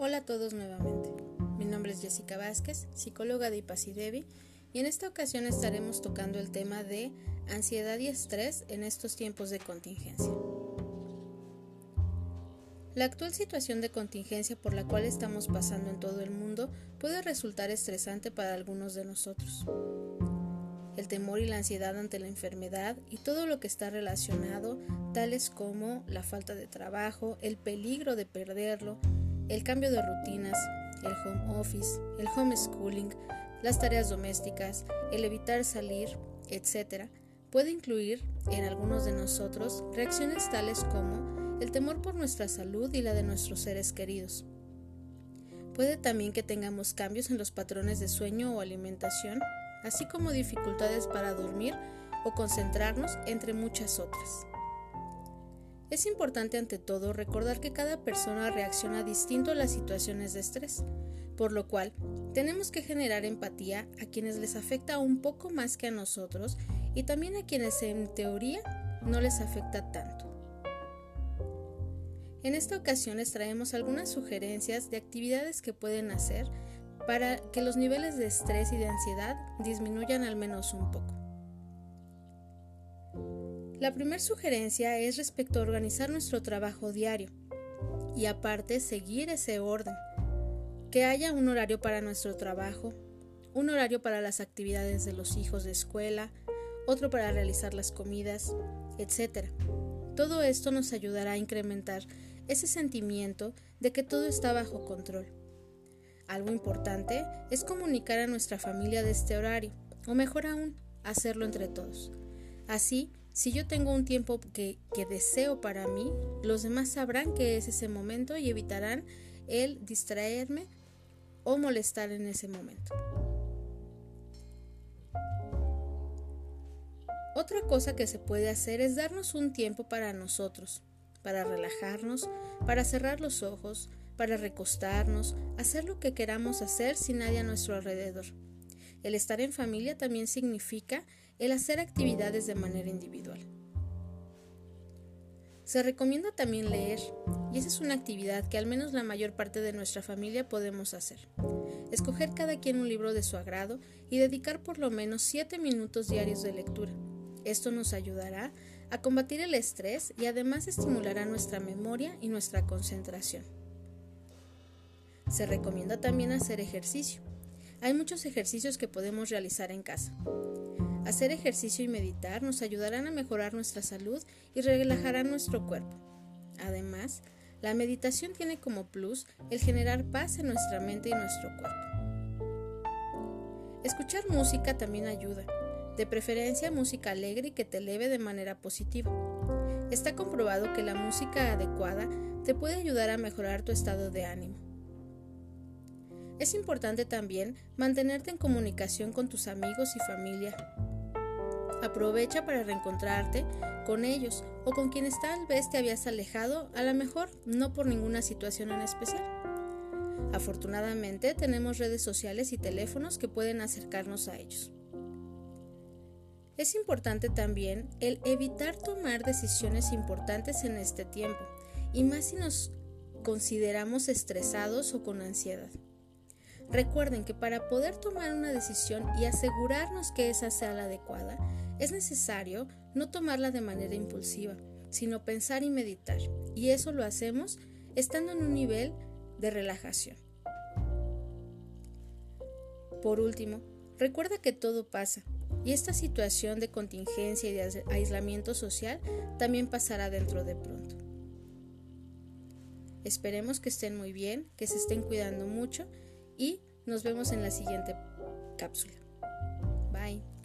Hola a todos nuevamente. Mi nombre es Jessica Vázquez, psicóloga de Ipasidevi, y en esta ocasión estaremos tocando el tema de ansiedad y estrés en estos tiempos de contingencia. La actual situación de contingencia por la cual estamos pasando en todo el mundo puede resultar estresante para algunos de nosotros. El temor y la ansiedad ante la enfermedad y todo lo que está relacionado, tales como la falta de trabajo, el peligro de perderlo, el cambio de rutinas, el home office, el homeschooling, las tareas domésticas, el evitar salir, etc., puede incluir en algunos de nosotros reacciones tales como el temor por nuestra salud y la de nuestros seres queridos. Puede también que tengamos cambios en los patrones de sueño o alimentación, así como dificultades para dormir o concentrarnos, entre muchas otras. Es importante ante todo recordar que cada persona reacciona distinto a las situaciones de estrés, por lo cual tenemos que generar empatía a quienes les afecta un poco más que a nosotros y también a quienes en teoría no les afecta tanto. En esta ocasión les traemos algunas sugerencias de actividades que pueden hacer para que los niveles de estrés y de ansiedad disminuyan al menos un poco. La primera sugerencia es respecto a organizar nuestro trabajo diario y aparte seguir ese orden. Que haya un horario para nuestro trabajo, un horario para las actividades de los hijos de escuela, otro para realizar las comidas, etc. Todo esto nos ayudará a incrementar ese sentimiento de que todo está bajo control. Algo importante es comunicar a nuestra familia de este horario, o mejor aún, hacerlo entre todos. Así si yo tengo un tiempo que, deseo para mí, los demás sabrán que es ese momento y evitarán el distraerme o molestar en ese momento. Otra cosa que se puede hacer es darnos un tiempo para nosotros, para relajarnos, para cerrar los ojos, para recostarnos, hacer lo que queramos hacer sin nadie a nuestro alrededor. El estar en familia también significa el hacer actividades de manera individual. Se recomienda también leer, y esa es una actividad que al menos la mayor parte de nuestra familia podemos hacer. Escoger cada quien un libro de su agrado y dedicar por lo menos 7 minutos diarios de lectura. Esto nos ayudará a combatir el estrés y además estimulará nuestra memoria y nuestra concentración. Se recomienda también hacer ejercicio. Hay muchos ejercicios que podemos realizar en casa. Hacer ejercicio y meditar nos ayudarán a mejorar nuestra salud y relajarán nuestro cuerpo. Además, la meditación tiene como plus el generar paz en nuestra mente y nuestro cuerpo. Escuchar música también ayuda, de preferencia música alegre y que te eleve de manera positiva. Está comprobado que la música adecuada te puede ayudar a mejorar tu estado de ánimo. Es importante también mantenerte en comunicación con tus amigos y familia, Aprovecha para reencontrarte con ellos o con quienes tal vez te habías alejado, a lo mejor no por ninguna situación en especial. Afortunadamente tenemos redes sociales y teléfonos que pueden acercarnos a ellos. Es importante también el evitar tomar decisiones importantes en este tiempo, y más si nos consideramos estresados o con ansiedad. Recuerden que para poder tomar una decisión y asegurarnos que esa sea la adecuada, es necesario no tomarla de manera impulsiva, sino pensar y meditar, y eso lo hacemos estando en un nivel de relajación. Por último, recuerda que todo pasa, y esta situación de contingencia y de aislamiento social también pasará dentro de pronto. Esperemos que estén muy bien, que se estén cuidando mucho y nos vemos en la siguiente cápsula. Bye.